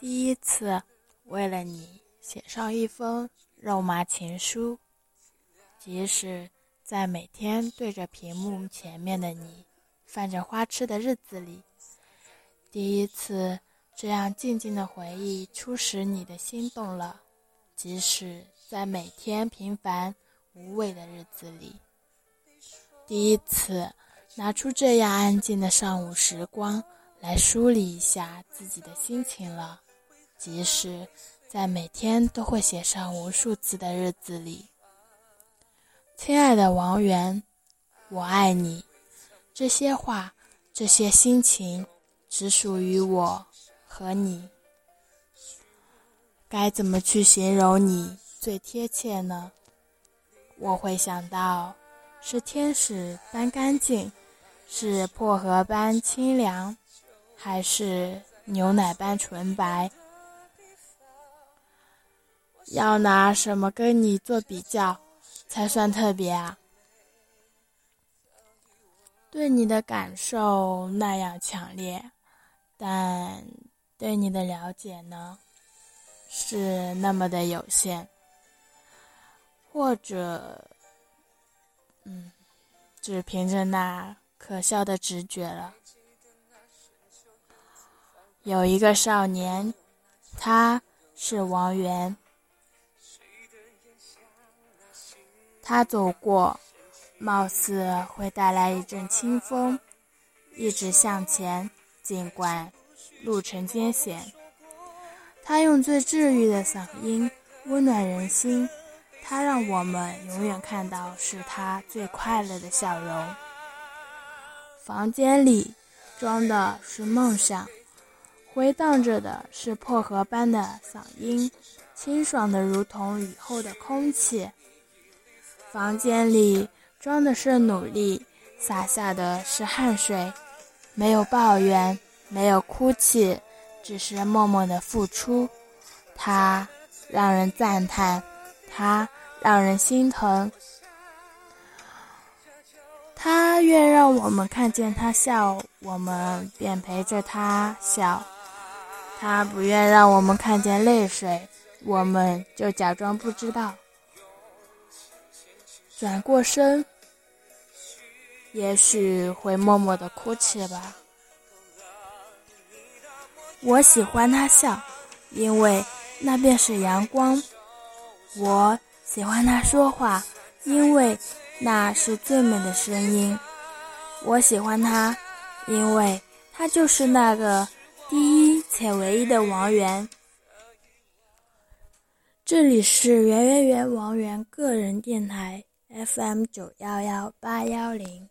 第一次为了你写上一封肉麻情书，即使在每天对着屏幕前面的你犯着花痴的日子里，第一次这样静静的回忆初时你的心动了，即使在每天平凡无味的日子里，第一次拿出这样安静的上午时光来梳理一下自己的心情了。即使在每天都会写上无数字的日子里，亲爱的王源，我爱你。这些话，这些心情，只属于我和你。该怎么去形容你最贴切呢？我会想到，是天使般干净，是薄荷般清凉，还是牛奶般纯白？要拿什么跟你做比较，才算特别啊？对你的感受那样强烈，但对你的了解呢，是那么的有限，或者，嗯，只凭着那可笑的直觉了。有一个少年，他是王源。他走过，貌似会带来一阵清风，一直向前，尽管路程艰险。他用最治愈的嗓音温暖人心，他让我们永远看到是他最快乐的笑容。房间里装的是梦想，回荡着的是薄荷般的嗓音，清爽的如同雨后的空气。房间里装的是努力，洒下的是汗水，没有抱怨，没有哭泣，只是默默的付出。他让人赞叹，他让人心疼。他愿让我们看见他笑，我们便陪着他笑；他不愿让我们看见泪水，我们就假装不知道。转过身，也许会默默的哭泣吧。我喜欢他笑，因为那便是阳光。我喜欢他说话，因为那是最美的声音。我喜欢他，因为他就是那个第一且唯一的王源。这里是圆圆圆王源个人电台。FM 九幺幺八幺零。